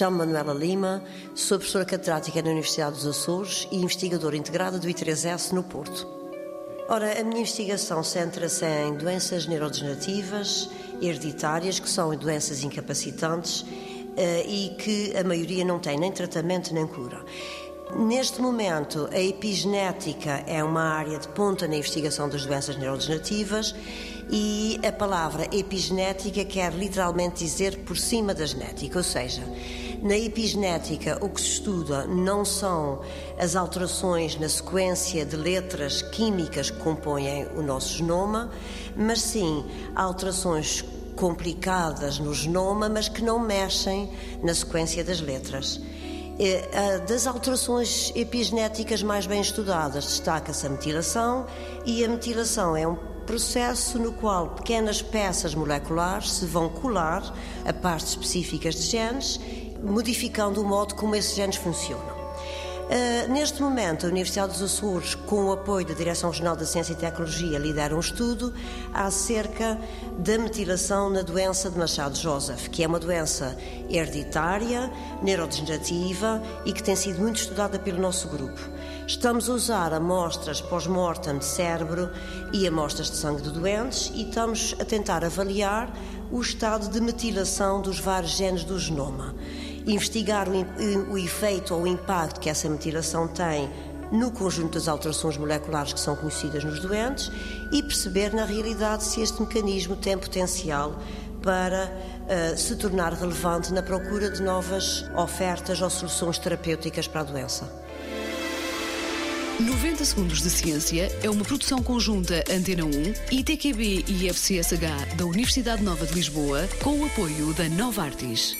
Chamo-me Manuela Lima, sou professora catedrática na Universidade dos Açores e investigadora integrada do I3S no Porto. Ora, a minha investigação centra-se em doenças neurodegenerativas, hereditárias, que são doenças incapacitantes eh, e que a maioria não tem nem tratamento nem cura. Neste momento, a epigenética é uma área de ponta na investigação das doenças neurodegenerativas e a palavra epigenética quer literalmente dizer por cima da genética, ou seja, na epigenética o que se estuda não são as alterações na sequência de letras químicas que compõem o nosso genoma, mas sim alterações complicadas no genoma, mas que não mexem na sequência das letras. Das alterações epigenéticas mais bem estudadas, destaca-se a metilação, e a metilação é um processo no qual pequenas peças moleculares se vão colar a partes específicas de genes, modificando o modo como esses genes funcionam. Uh, neste momento, a Universidade dos Açores, com o apoio da Direção Regional da Ciência e Tecnologia, lidera um estudo acerca da metilação na doença de Machado-Joseph, que é uma doença hereditária, neurodegenerativa e que tem sido muito estudada pelo nosso grupo. Estamos a usar amostras pós-mortem de cérebro e amostras de sangue de doentes e estamos a tentar avaliar o estado de metilação dos vários genes do genoma investigar o, o efeito ou o impacto que essa metilação tem no conjunto das alterações moleculares que são conhecidas nos doentes e perceber, na realidade, se este mecanismo tem potencial para uh, se tornar relevante na procura de novas ofertas ou soluções terapêuticas para a doença. 90 Segundos de Ciência é uma produção conjunta Antena 1, ITQB e FCSH da Universidade Nova de Lisboa, com o apoio da Nova Artis.